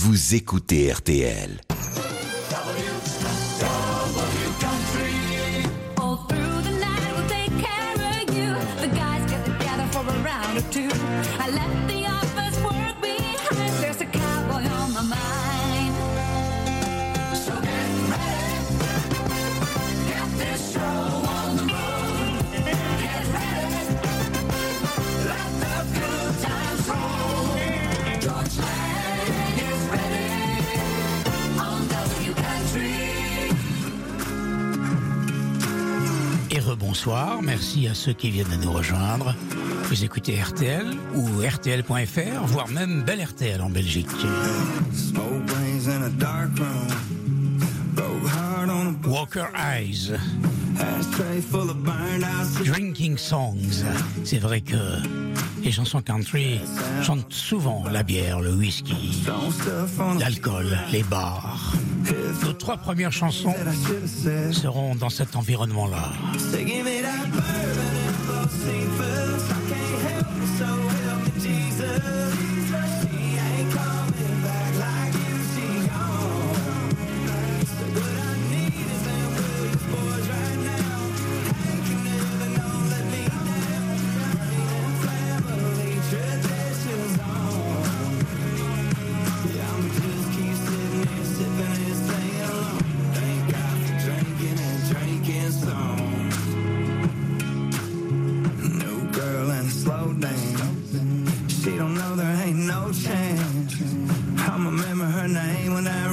vous écoutez RTL. Et rebonsoir, merci à ceux qui viennent de nous rejoindre. Vous écoutez RTL ou RTL.fr, voire même Bel RTL en Belgique. Walker Eyes, Drinking Songs. C'est vrai que les chansons country chantent souvent la bière, le whisky, l'alcool, les bars. Nos trois premières chansons seront dans cet environnement-là. Remember her name when that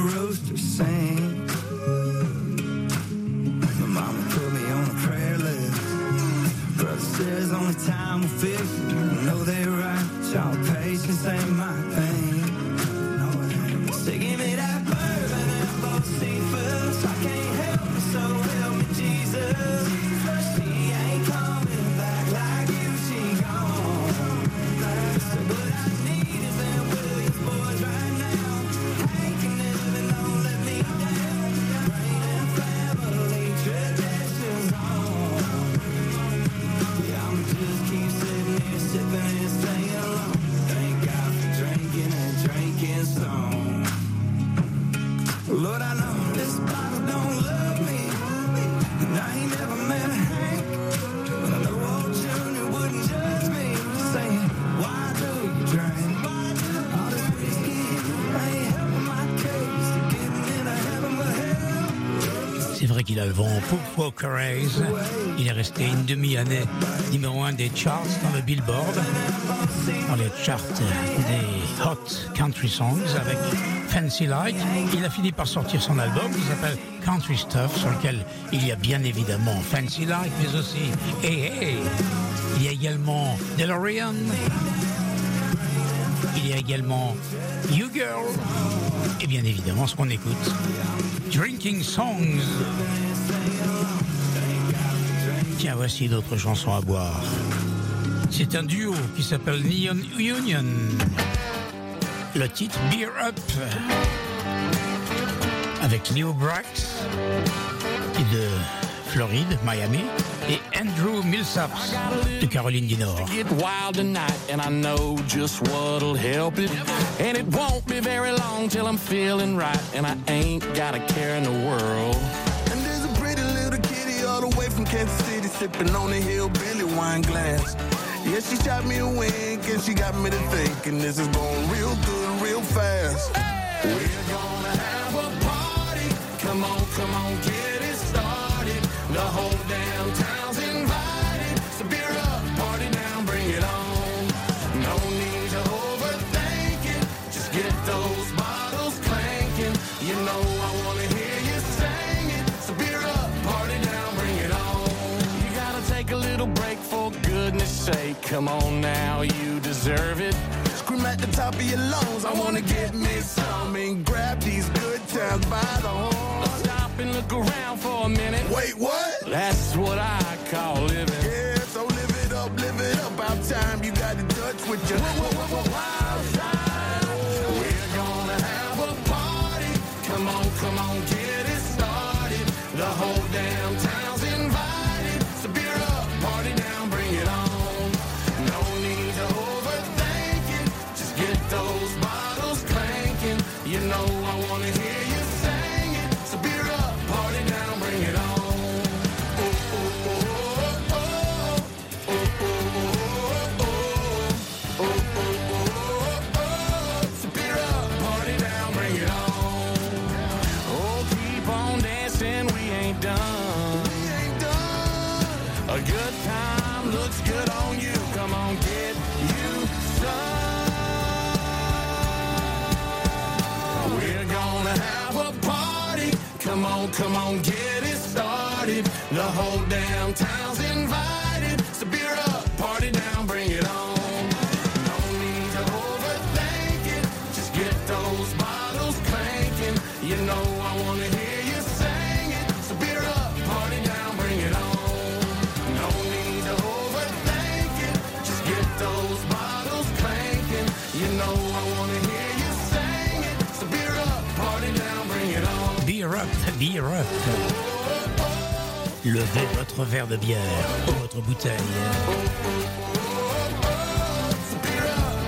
Il est resté une demi-année numéro un des charts dans le Billboard, dans les charts des Hot Country Songs avec Fancy Like. Il a fini par sortir son album qui s'appelle Country Stuff, sur lequel il y a bien évidemment Fancy Like, mais aussi Hey Hey. Il y a également DeLorean. Il y a également You Girl. Et bien évidemment ce qu'on écoute. Drinking Songs. Tiens, voici d'autres chansons à boire. C'est un duo qui s'appelle Neon Union. Le titre Beer Up. Avec Leo Brax, qui est de Floride, Miami, et Andrew Millsaps de Caroline du Nord. get wild tonight, and I know just what'll help it. And it won't be very long till I'm feeling right, and I ain't got a care in the world. All the way from Kansas City sipping on a hillbilly wine glass. Yeah, she shot me a wink and she got me to thinking this is going real good, real fast. We're gonna have a party. Come on, come on, get it started. The whole Come on now, you deserve it. Scream at the top of your lungs, I wanna get me some and grab these good times by the horn. Stop and look around for a minute. Wait, what? That's what I call living. Yeah, so live it up, live it up. About time you got in touch with your wild side. come on, get it started. The whole damn town's invited. Levez votre verre de bière ou votre bouteille.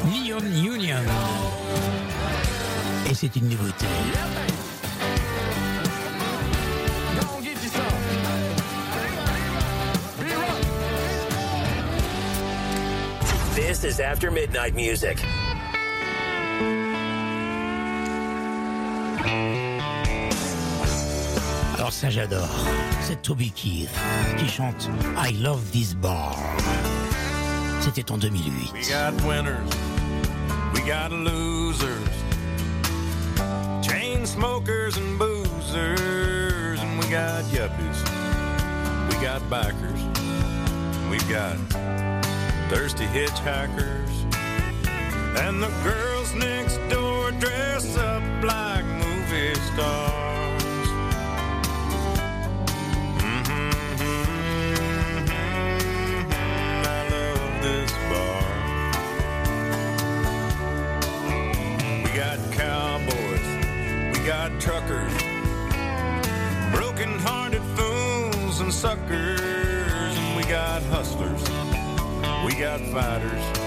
Neon Union. Et c'est une nouveauté. This is After Midnight Music. ça j'adore. C'est Toby Keith qui chante I Love This Bar. C'était en 2008. We got winners, we got losers, chain smokers and boozers, and we got yuppies, we got bikers, we've got thirsty hitchhikers, and the girls next door dress up like movie stars. fighters.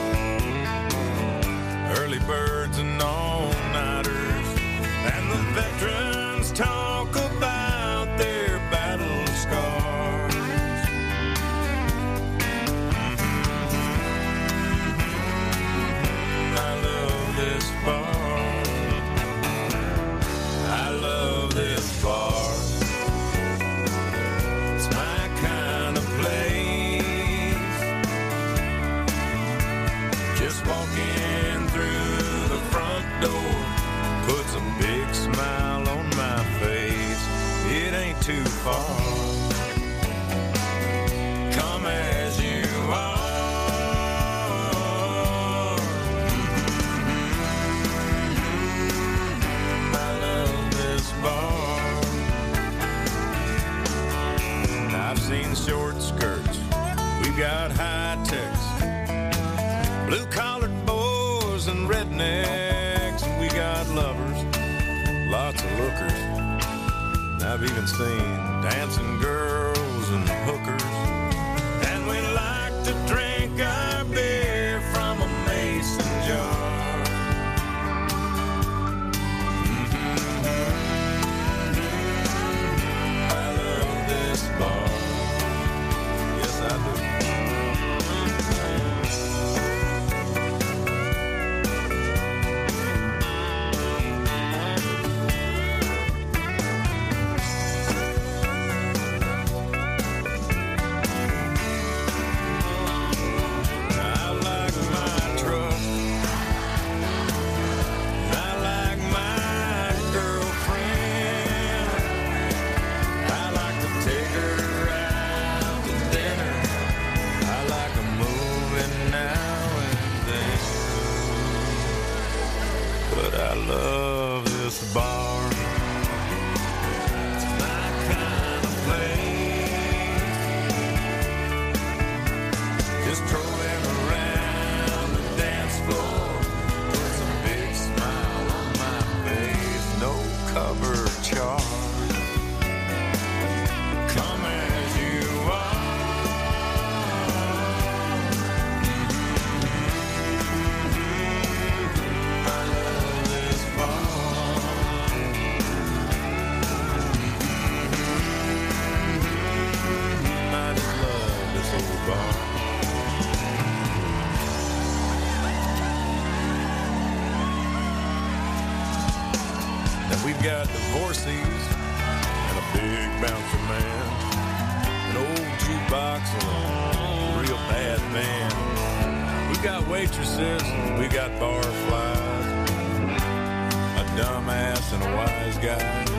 Wise.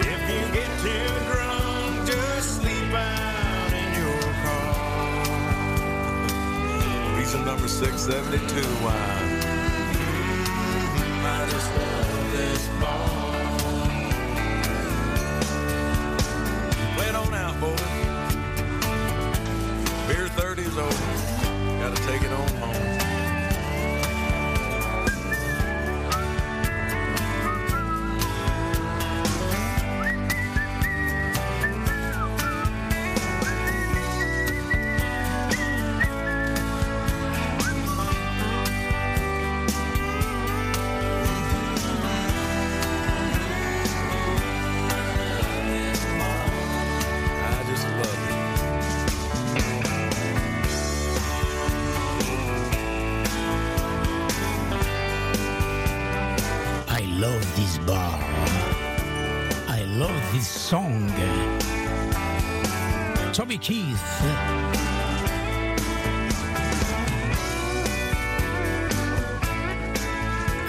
If you get too drunk, just sleep out in your car. Reason number 672 wine. I just love this bar. Play it on out, boys. Beer 30 is over. Gotta take it on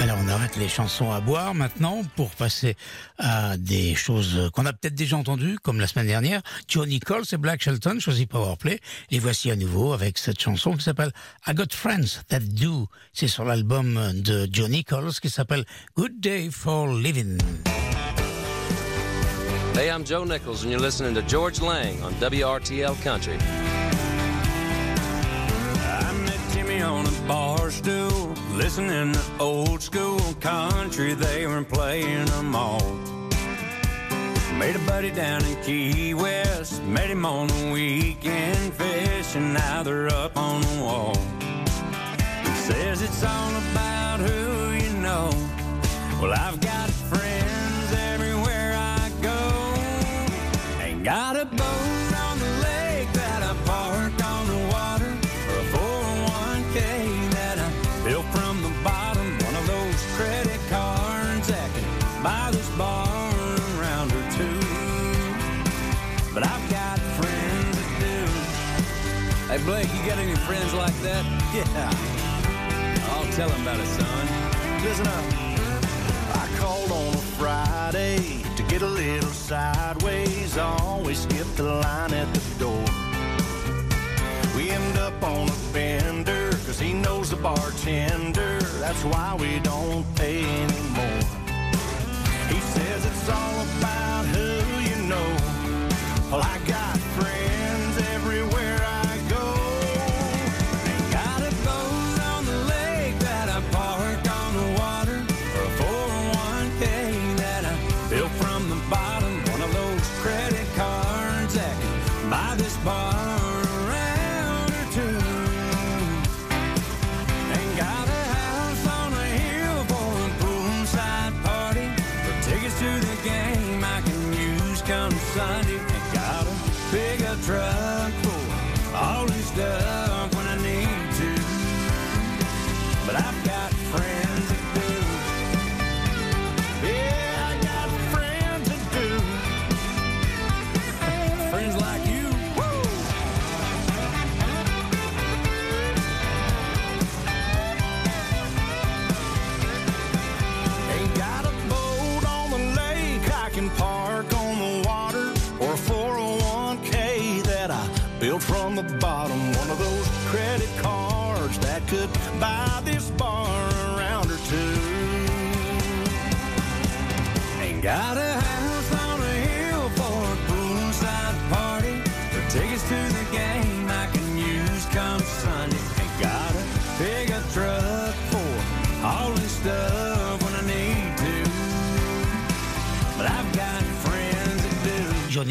Alors on arrête les chansons à boire maintenant pour passer à des choses qu'on a peut-être déjà entendues, comme la semaine dernière. Johnny Coles et Black Shelton, choisi Powerplay. Les voici à nouveau avec cette chanson qui s'appelle I Got Friends That Do. C'est sur l'album de Johnny Coles qui s'appelle Good Day for Living. Hey, I'm Joe Nichols, and you're listening to Georges Lang on WRTL Country. I met Timmy on a bar stool, listening to old school country. They were playing them all. Made a buddy down in Key West, met him on the weekend fishing. Now they're up on the wall. He says it's all about who you know. Well, I've got Blake, you got any friends like that? Yeah. I'll tell them about it, son. Listen up. I called on a Friday to get a little sideways. I Always skip the line at the door. We end up on a bender, cause he knows the bartender. That's why we don't pay anymore. He says it's all about who you know. Well, I got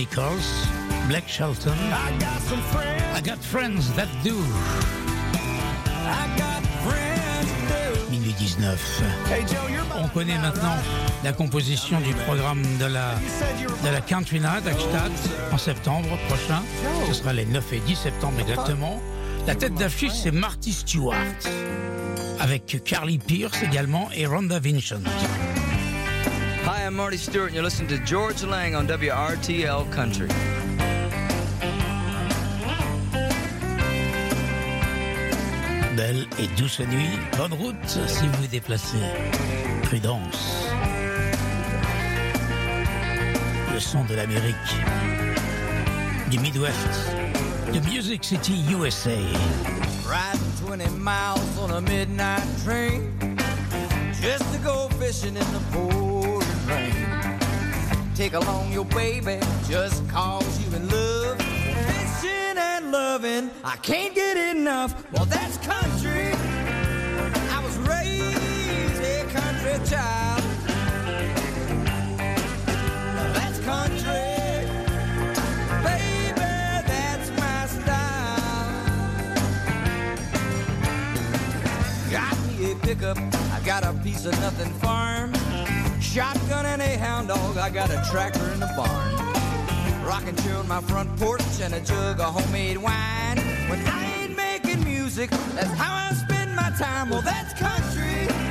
Coles, Black Shelton. I got some friends. I got friends that do. I got friends do. Minuit 19. Hey Joe, On connaît maintenant la composition du programme de la, de la Country Night à Gstaad en septembre prochain. Ce sera les 9 et 10 septembre exactement. La tête d'affiche, c'est Marty Stewart. Avec Carly Pierce également et Rhonda Vincent. Hi, I'm Marty Stuart, and you're listening to Georges Lang on WRTL Country. Belle et douce nuit, bonne route si vous vous déplacez. Prudence. Le son de l'Amérique, du Midwest, de Music City, USA. Riding 20 miles on a midnight train just to go fishing in the pouring rain. Take along your baby just cause you in love. Fishing and loving, I can't get enough. Well, that's country. I was raised a country child. That's country. Baby, that's my style. Got me a pickup, I got a piece of nothing farm. Shotgun and a hound dog, I got a tractor in the barn. Rocking chair on my front porch and a jug of homemade wine. When I ain't making music, that's how I spend my time. Well, that's country.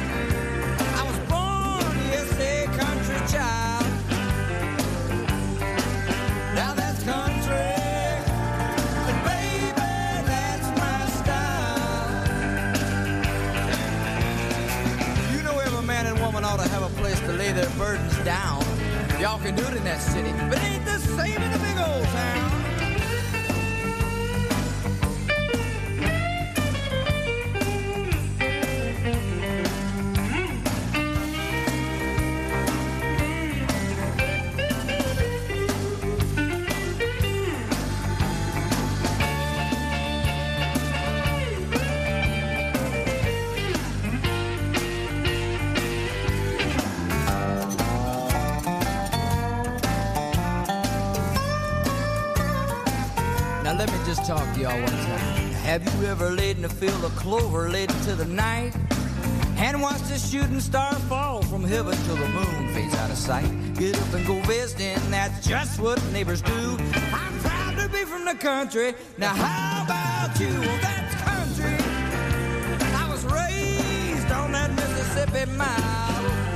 Burdens down. Y'all can do it in that city, but ain't the same in the big old town. Have you ever laid in a field of clover late into the night and watched a shooting star fall from heaven till the moon fades out of sight? Get up and go visiting, that's just what neighbors do. I'm proud to be from the country. Now how about you? Well, that's country. I was raised on that Mississippi mile.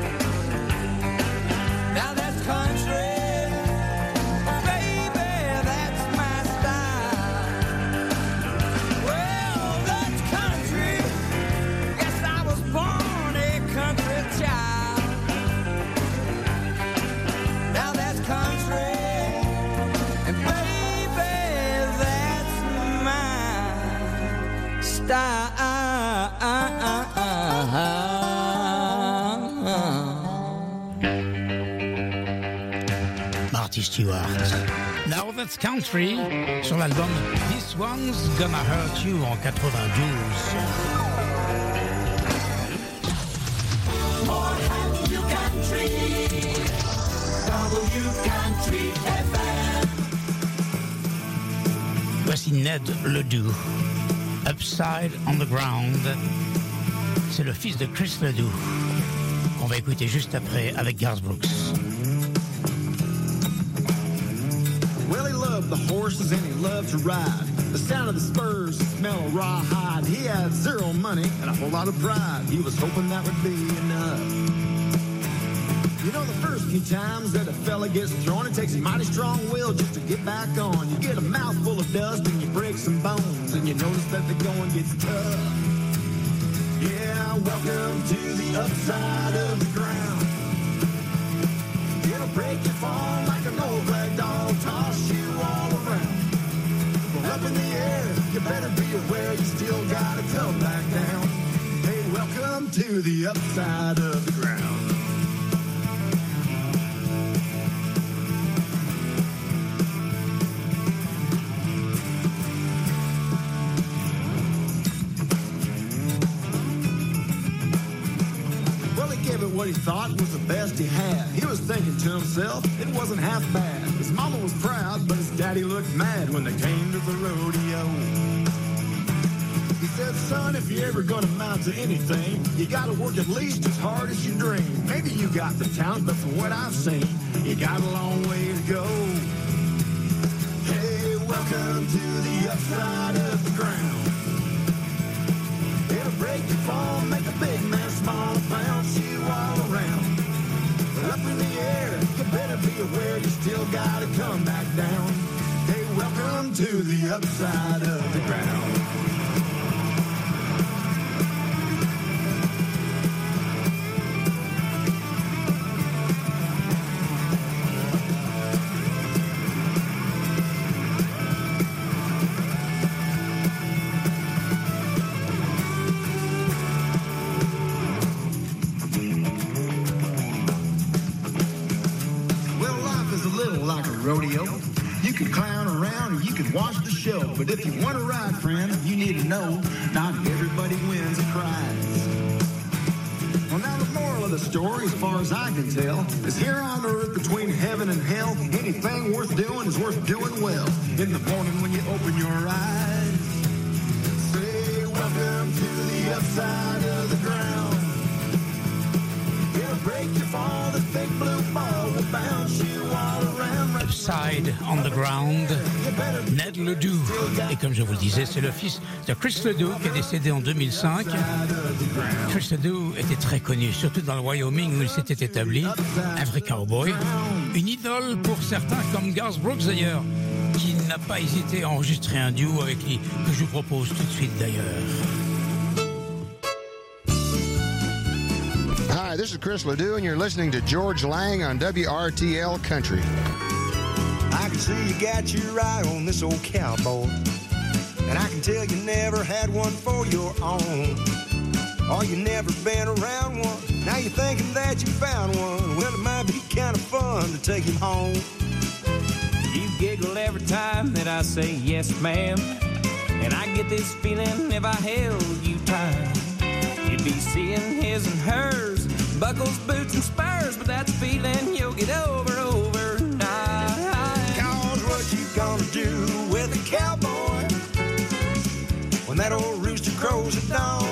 Now That's Country sur l'album This One's Gonna Hurt You en 92. More W Country. W Country FM. Voici Ned Ledoux. Upside on the Ground. C'est le fils de Chris Ledoux qu'on va écouter juste après avec Garth Brooks. The horses and he loved to ride. The sound of the spurs, the smell of rawhide. He had zero money and a whole lot of pride. He was hoping that would be enough. You know, the first few times that a fella gets thrown, it takes a mighty strong will just to get back on. You get a mouthful of dust and you break some bones, and you notice that the going gets tough. Yeah, welcome to the upside of the ground. It'll break your fall the upside of the ground. Well, he gave it what he thought was the best he had. He was thinking to himself, it wasn't half bad. You're gonna amount to anything, you gotta work at least as hard as you dream. Maybe you got the talent, but from what I've seen, you got a long way to go. Hey, welcome to the upside of the ground. It'll break your fall, make a big man smile, bounce you all around. Up in the air, you better be aware you still gotta come back down. Hey, welcome to the upside of the But if you want to ride, friend, you need to know not everybody wins a prize. Well, now the moral of the story, as far as I can tell, is here on earth between heaven and hell, anything worth doing is worth doing well. In the morning when you open your eyes, say welcome to the upside of the ground. It'll break your fall, on the Ground, Ned Ledoux. Et comme je vous le disais, c'est le fils de Chris Ledoux qui est décédé en 2005. Chris Ledoux était très connu, surtout dans le Wyoming où il s'était établi, un vrai cowboy. Une idole pour certains comme Garth Brooks d'ailleurs, qui n'a pas hésité à enregistrer un duo avec lui, que je vous propose tout de suite d'ailleurs. Hi, this is Chris Ledoux, and you're listening to George Lang on WRTL Country. I can see you got your eye on this old cowboy. And I can tell you never had one for your own. Or you never been around one. Now you're thinking that you found one. Well, it might be kind of fun to take him home. You giggle every time that I say yes, ma'am. And I get this feeling if I held you tight. You'd be seeing his and hers, buckles, boots, and spurs. But that's a feeling you'll get over overnight. Crows at dawn?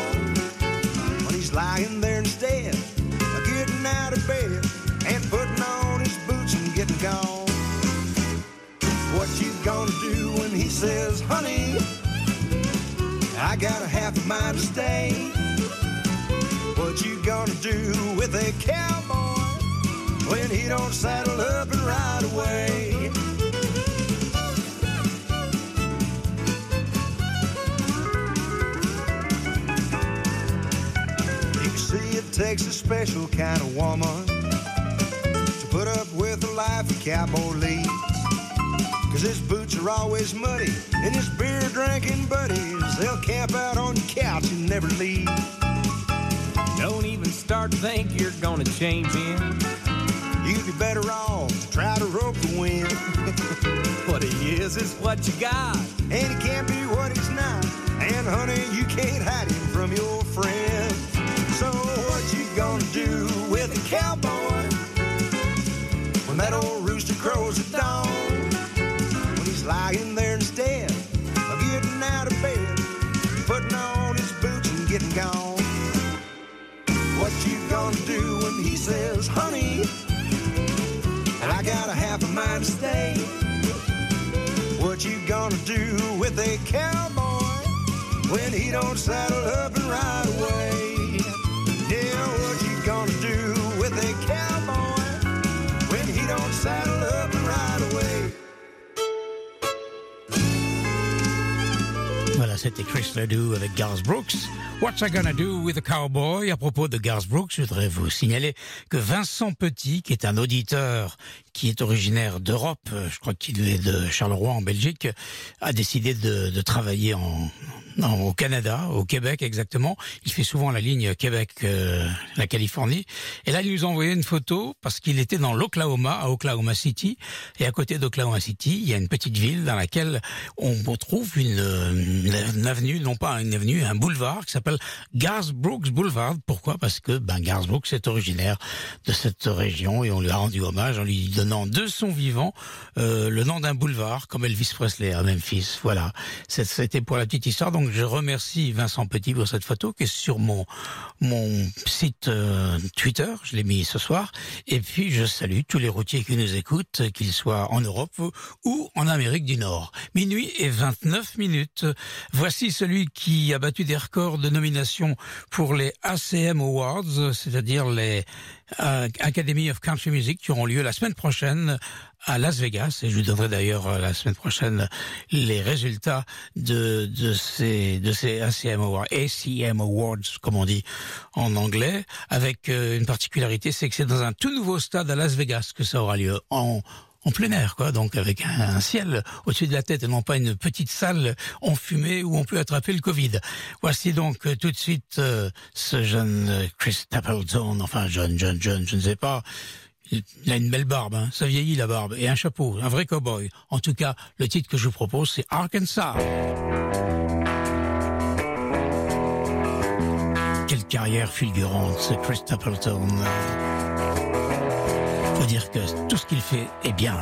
When he's lying there instead of getting out of bed and putting on his boots and getting gone. What you gonna do when he says, honey, I got a half a mind to stay? What you gonna do with a cowboy when he don't saddle up and ride away? It takes a special kind of woman to put up with a life a cowboy leads. Cause his boots are always muddy, and his beer drinking buddies, they'll camp out on your couch and never leave. Don't even start to think you're gonna change him. You'd be better off to try to rope the wind. What he is is what you got. And he can't be what he's not. And honey, you can't hide him do with a cowboy when that old rooster crows at dawn? When he's lying there instead of getting out of bed, putting on his boots and getting gone. What you gonna do when he says, honey, I got a half a mind to stay? What you gonna do with a cowboy when he don't saddle up and ride away? Saddle up c'était Chris Ledoux avec Garth Brooks. What's I Gonna Do with a Cowboy? À propos de Garth Brooks, je voudrais vous signaler que Vincent Petit, qui est un auditeur qui est originaire d'Europe, euh, je crois qu'il est de Charleroi en Belgique, a décidé de, travailler au Canada, au Québec exactement. Il fait souvent la ligne Québec-la Californie. Et là, il nous a envoyé une photo parce qu'il était dans l'Oklahoma, à Oklahoma City. Et à côté d'Oklahoma City, il y a une petite ville dans laquelle on retrouve une, euh, une avenue, non pas une avenue, un boulevard qui s'appelle Garth Brooks Boulevard. Pourquoi? Parce que ben, est originaire de cette région et on lui a rendu hommage en lui donnant de son vivant euh, le nom d'un boulevard comme Elvis Presley à Memphis. Voilà, c'était pour la petite histoire. Donc je remercie Vincent Petit pour cette photo qui est sur mon mon site euh, Twitter. Je l'ai mis ce soir. Et puis je salue tous les routiers qui nous écoutent, qu'ils soient en Europe ou en Amérique du Nord. Minuit et 29 minutes. Voici celui qui a battu des records de nomination pour les ACM Awards, c'est-à-dire les euh, Academy of Country Music qui auront lieu la semaine prochaine à Las Vegas. Et je vous donnerai d'ailleurs euh, la semaine prochaine les résultats de, ces ACM Awards, ACM Awards, comme on dit en anglais, avec euh, une particularité, c'est que c'est dans un tout nouveau stade à Las Vegas que ça aura lieu en en plein air, quoi, donc avec un, ciel au-dessus de la tête et non pas une petite salle enfumée où on peut attraper le Covid. Voici donc euh, tout de suite euh, ce jeune euh, Chris Stapleton, enfin jeune, jeune, jeune, je ne sais pas. Il il a une belle barbe, hein, ça vieillit la barbe, et un chapeau, un vrai cowboy. En tout cas, le titre que je vous propose, c'est Arkansas. Quelle carrière fulgurante, ce Chris Stapleton. Dire que tout ce qu'il fait est bien.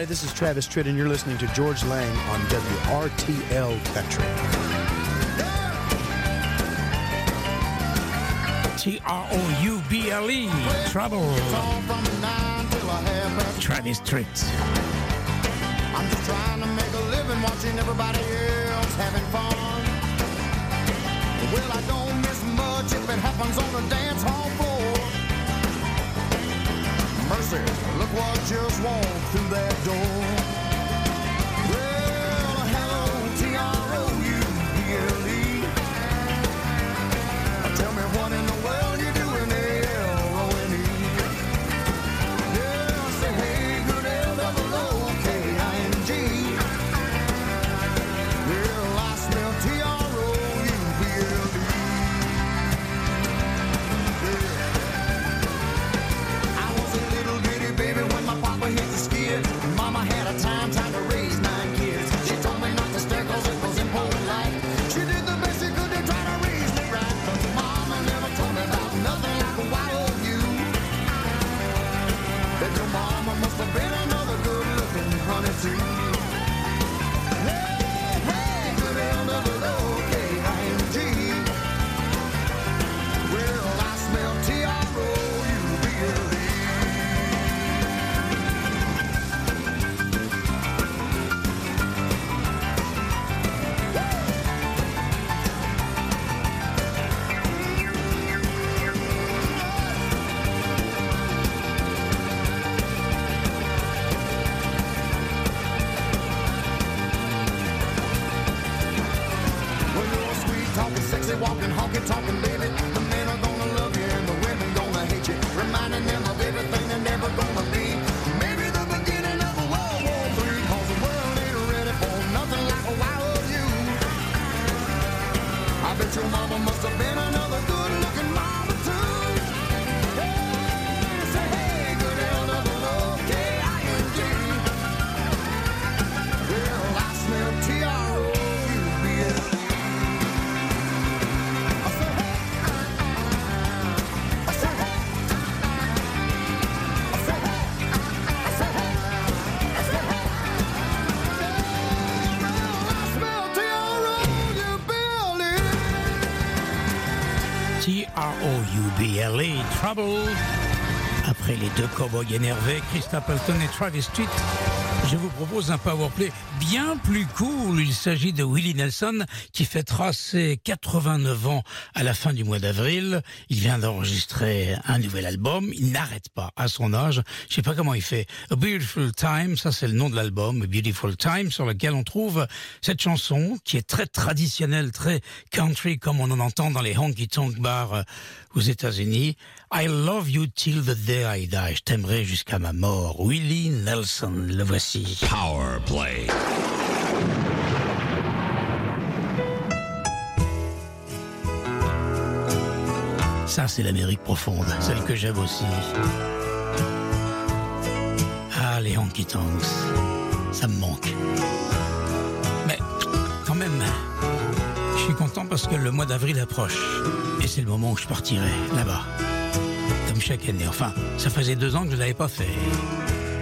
Everybody. This is Travis Tritt, and you're listening to Georges Lang on WRTL Country. T R O U B L E. Trouble. Travis Tritt. I'm just trying to make a living watching everybody else having fun. Well, I don't miss much if it happens on the dance hall floor. Mercy, look what just walked through that door. T-R-O-U-B-L-E, Trouble. Après les deux cowboys énervés, Chris Stapleton et Travis Street, je vous propose un powerplay bien plus cool. Il s'agit de Willie Nelson qui fêtera ses 89 ans à la fin du mois d'avril. Il vient d'enregistrer un nouvel album. Il n'arrête pas à son âge. Je sais pas comment il fait. A Beautiful Time, ça c'est le nom de l'album. A Beautiful Time, sur lequel on trouve cette chanson qui est très traditionnelle, très country comme on en entend dans les honky tonk bars euh, aux États-Unis. I love you till the day I die. Je t'aimerai jusqu'à ma mort. Willie Nelson, le voici. Power Play. Ça, c'est l'Amérique profonde, celle que j'aime aussi. Ah, les honky tonks, ça me manque. Mais quand même, je suis content parce que le mois d'avril approche. Et c'est le moment où je partirai là-bas. Comme chaque année. Enfin, ça faisait deux ans que je ne l'avais pas fait.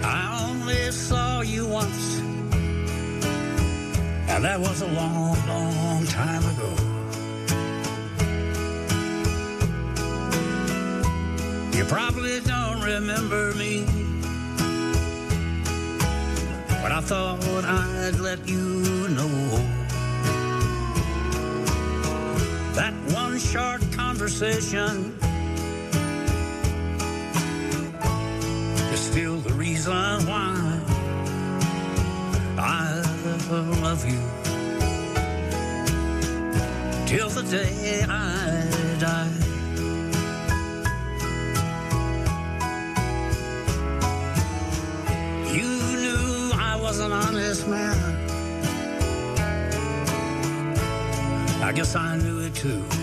I only saw you once, and that was a long, long time ago. You probably don't remember me, but I thought I'd let you know that one short conversation is still the reason why I love you till the day I die. Too.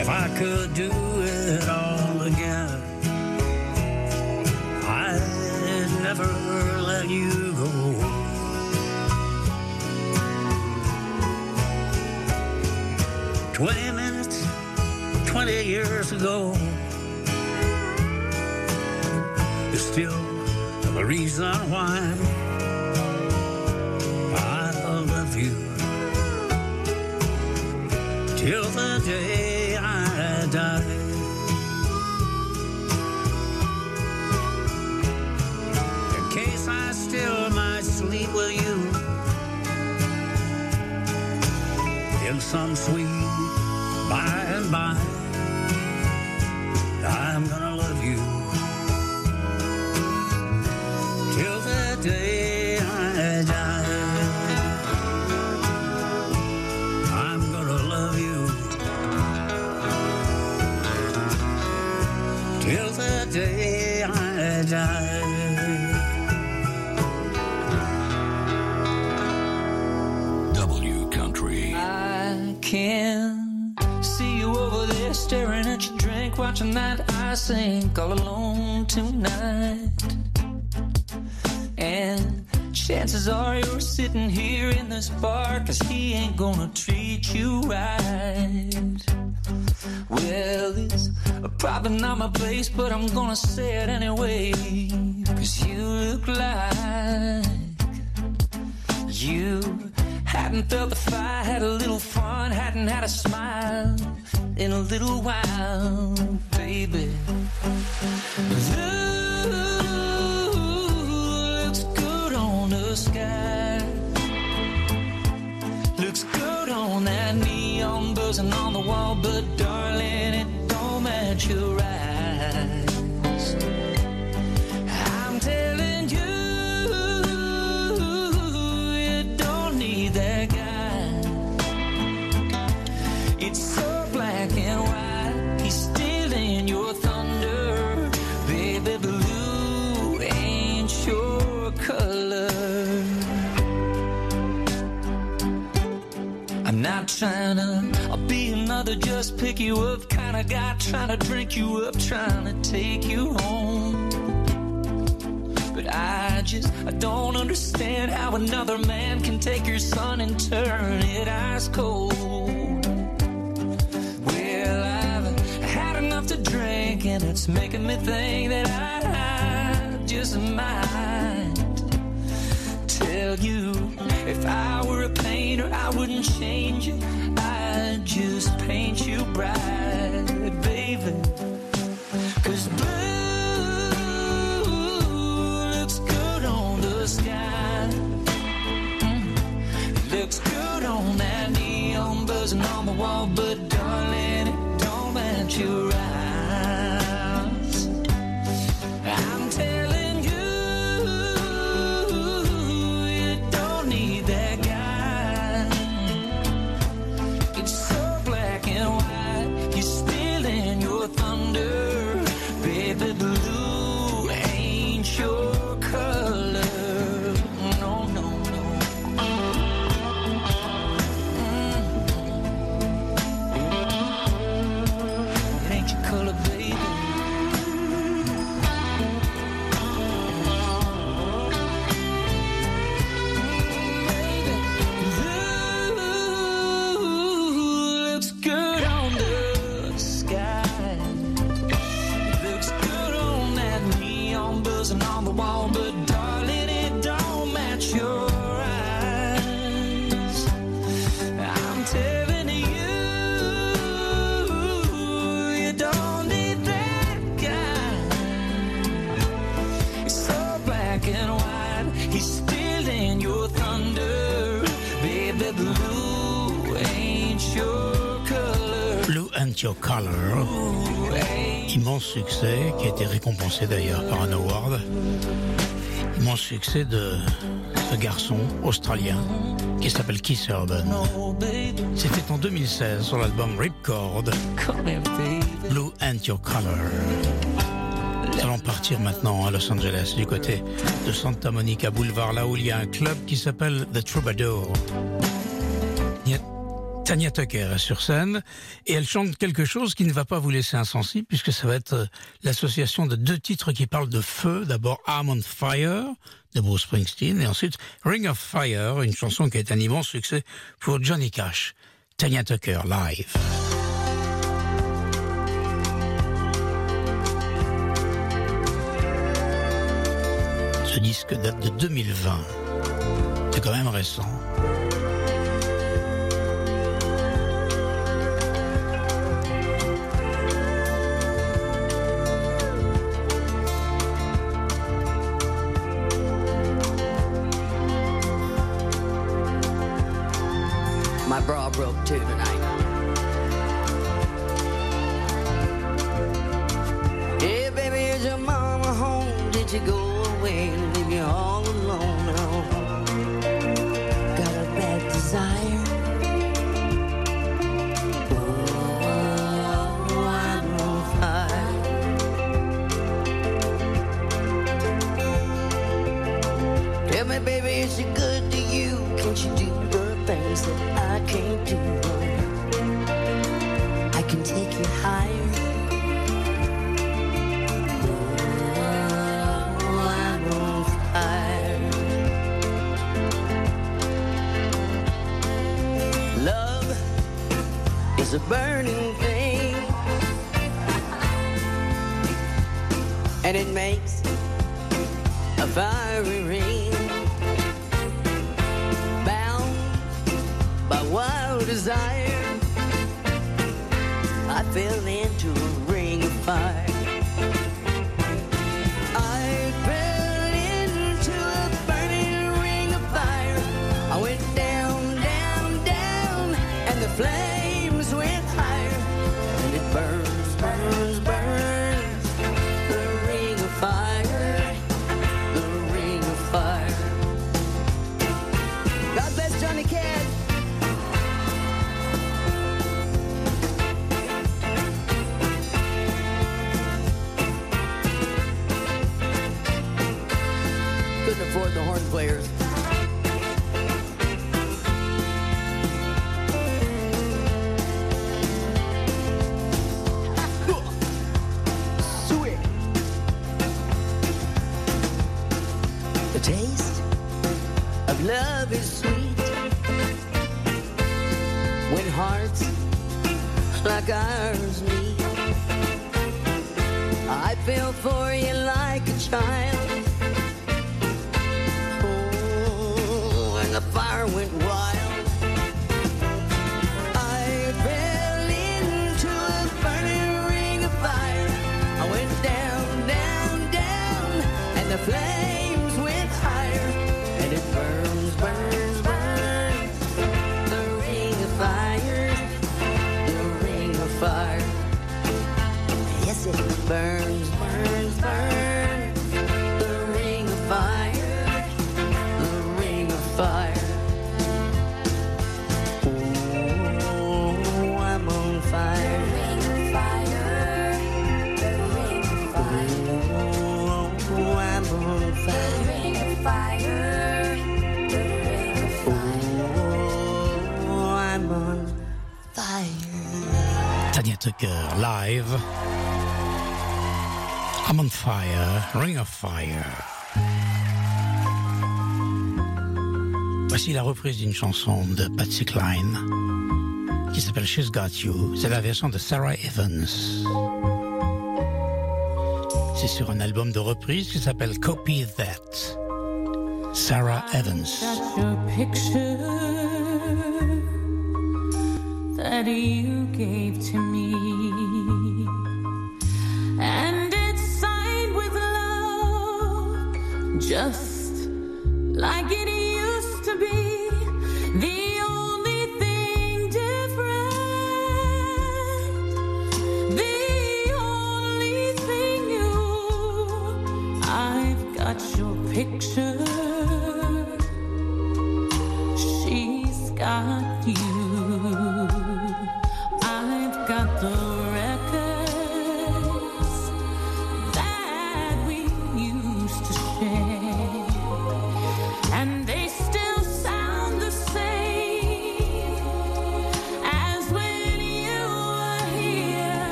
If I could do it all again, I'd never let you go. Twenty minutes, twenty years ago is still the reason why I love you till the day die. In case I still might sleep with you in some sweet by and by, I'm gonna. Watching that I sink all alone tonight. And chances are you're sitting here in this bar, cause he ain't gonna treat you right. Well, it's probably not my place, but I'm gonna say it anyway. Cause you look like you hadn't felt the fire, had a little fun, hadn't had a smile in a little while, baby. Blue looks good on the sky. Looks good on that neon buzzing on the wall, but darling, it don't match your trying I'll be another just pick you up kind of guy, trying to drink you up, trying to take you home. But I just I don't understand how another man can take your son and turn it ice cold. Well, I've had enough to drink, and it's making me think that I just might tell you if I were a painter, I wouldn't change it. I'd just paint you bright, baby. Cause blue looks good on the sky. Mm. Looks good on that neon buzzing on the wall, but darling, it don't match your It's so Your Color. Immense succès qui a été récompensé d'ailleurs par un award. Immense succès de ce garçon australien qui s'appelle Keith Urban. C'était en 2016 sur l'album Ripcord. Blue and Your Color. Nous allons partir maintenant à Los Angeles, du côté de Santa Monica Boulevard, là où il y a un club qui s'appelle The Troubadour. Il y a Tanya Tucker est sur scène et elle chante quelque chose qui ne va pas vous laisser insensible puisque ça va être euh, l'association de deux titres qui parlent de feu. D'abord I'm on Fire de Bruce Springsteen et ensuite Ring of Fire, une chanson qui été un immense succès pour Johnny Cash. Tanya Tucker live. Ce disque date de 2020. C'est quand même récent. Broke too tonight. Hey, baby, is your mama home? Did you go away and leave me all alone now? Got a bad desire. Oh, I'm on. Tell me, baby, is she good to you? Can she do the things that can't do? I can take you higher. Oh, I'm on fire. Love is a burning thing, and it makes a fiery ring. Fell into a ring of fire. I fell into a burning ring of fire. I went down, down, down, and the flames went higher. Tanya Tucker, live. I'm on fire, Ring of Fire. Voici la reprise d'une chanson de Patsy Cline qui s'appelle She's Got You. C'est la version de Sarah Evans. C'est sur un album de reprise qui s'appelle Copy That. Sarah Evans. That you gave to me, and it's signed with love, just like it used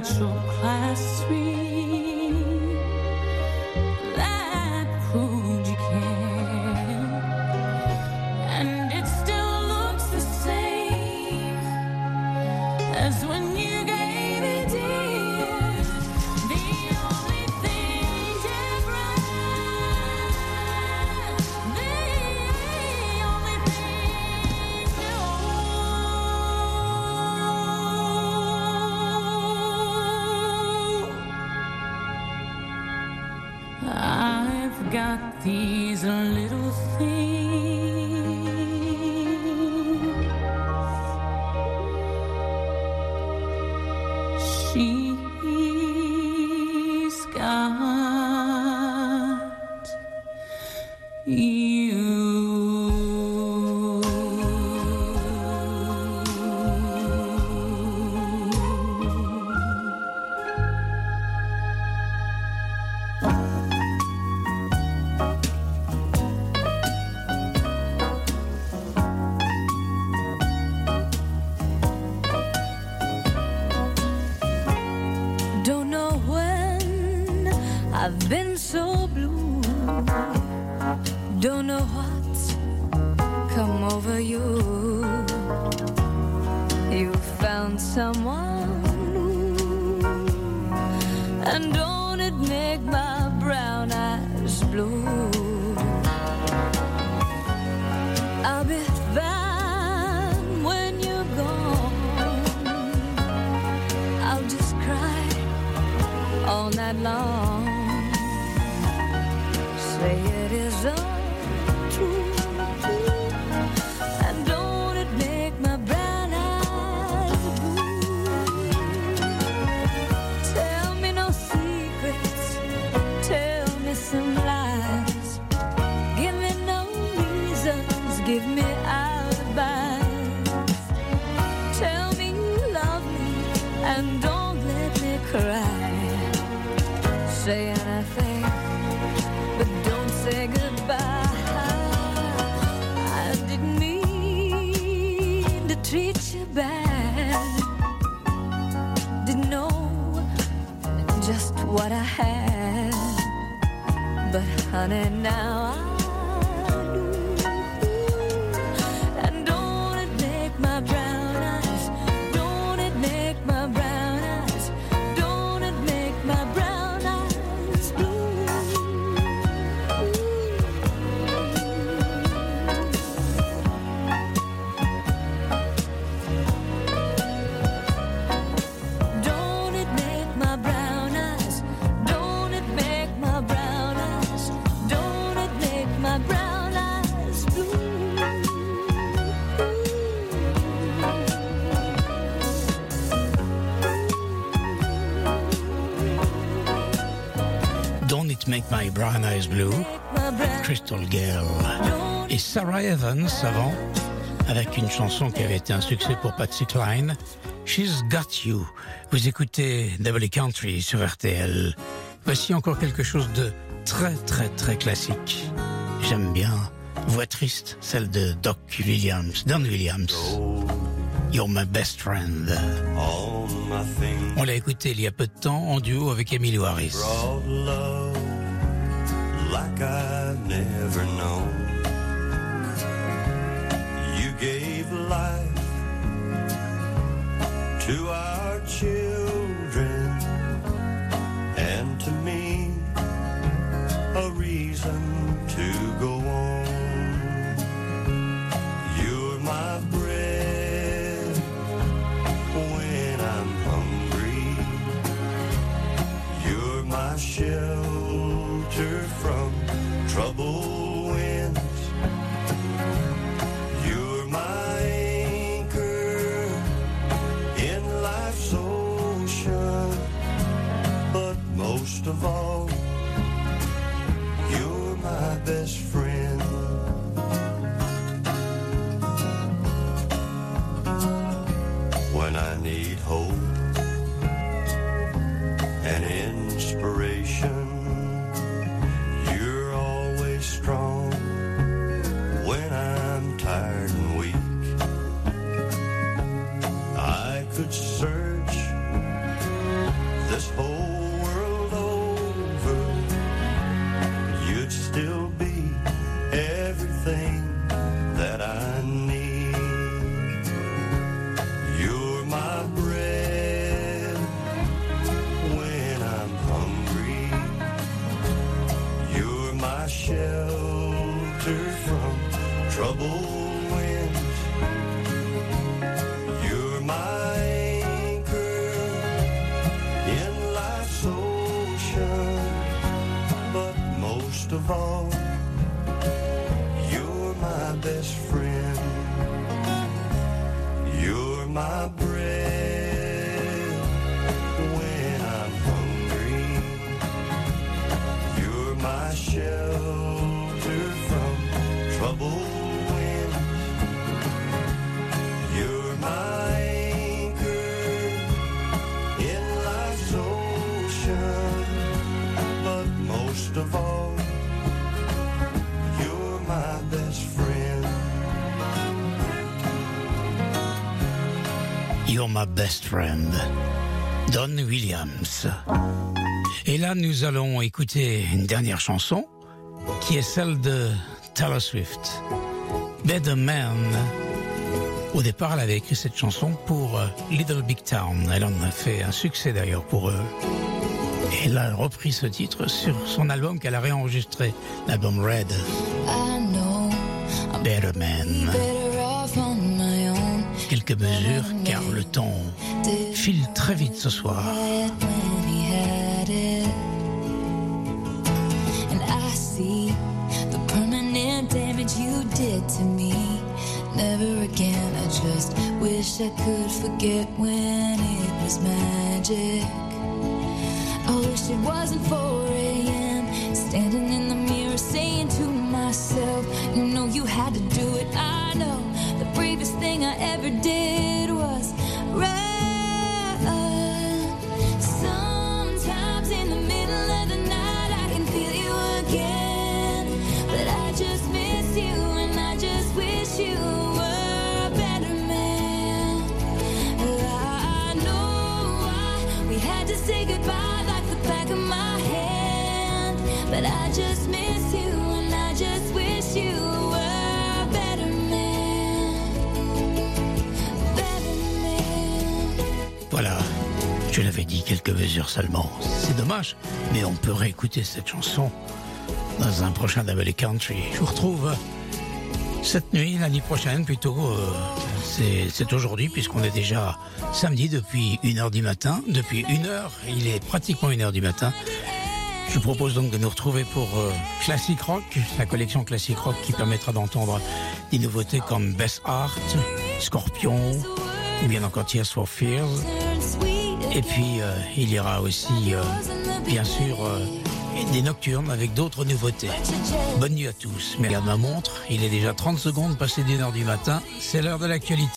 braccio someone new. And don't say anything, but don't say goodbye. I didn't mean to treat you bad. Didn't know just what I had, but honey, now. Make My Brown Eyes Blue, Crystal Girl. Et Sarah Evans avant, avec une chanson qui avait été un succès pour Patsy Cline, She's Got You. Vous écoutez Double Country sur RTL. Voici encore quelque chose de très très très classique. J'aime bien. Voix triste, celle de Doc Williams, Don Williams. You're my best friend. On l'a écouté il y a peu de temps en duo avec Emilio Harris. Like I've never known. You gave life to our children and to me a reason most of all, you're my best friend. My best friend. Don Williams. Et là, nous allons écouter une dernière chanson qui est celle de Taylor Swift. Better Man. Au départ, elle avait écrit cette chanson pour euh, Little Big Town. Elle en a fait un succès d'ailleurs pour eux. Et elle a repris ce titre sur son album qu'elle a réenregistré, l'album Red. Better Man. Quelques mesures car le temps file très vite ce soir. Never again, I just wish I could forget when it was magic. I wish it wasn't 4 a.m. Standing in the mirror saying to myself, You know you had to do it. I know the bravest thing I ever did quelques mesures seulement. C'est dommage, mais on peut réécouter cette chanson dans un prochain Double Country. Je vous retrouve cette nuit, l'année prochaine plutôt. euh, c'est c'est aujourd'hui puisqu'on est déjà samedi depuis 1h du matin. Depuis 1h, il est pratiquement 1h du matin. Je vous propose donc de nous retrouver pour euh, Classic Rock, la collection Classic Rock qui permettra d'entendre des nouveautés comme Best Art, Scorpion, ou bien encore Tears for Fears. Et puis, euh, il y aura aussi, euh, bien sûr, euh, des nocturnes avec d'autres nouveautés. Bonne nuit à tous. Mais regarde ma montre, il est déjà 30 secondes passé d'une heure du matin. C'est l'heure de l'actualité.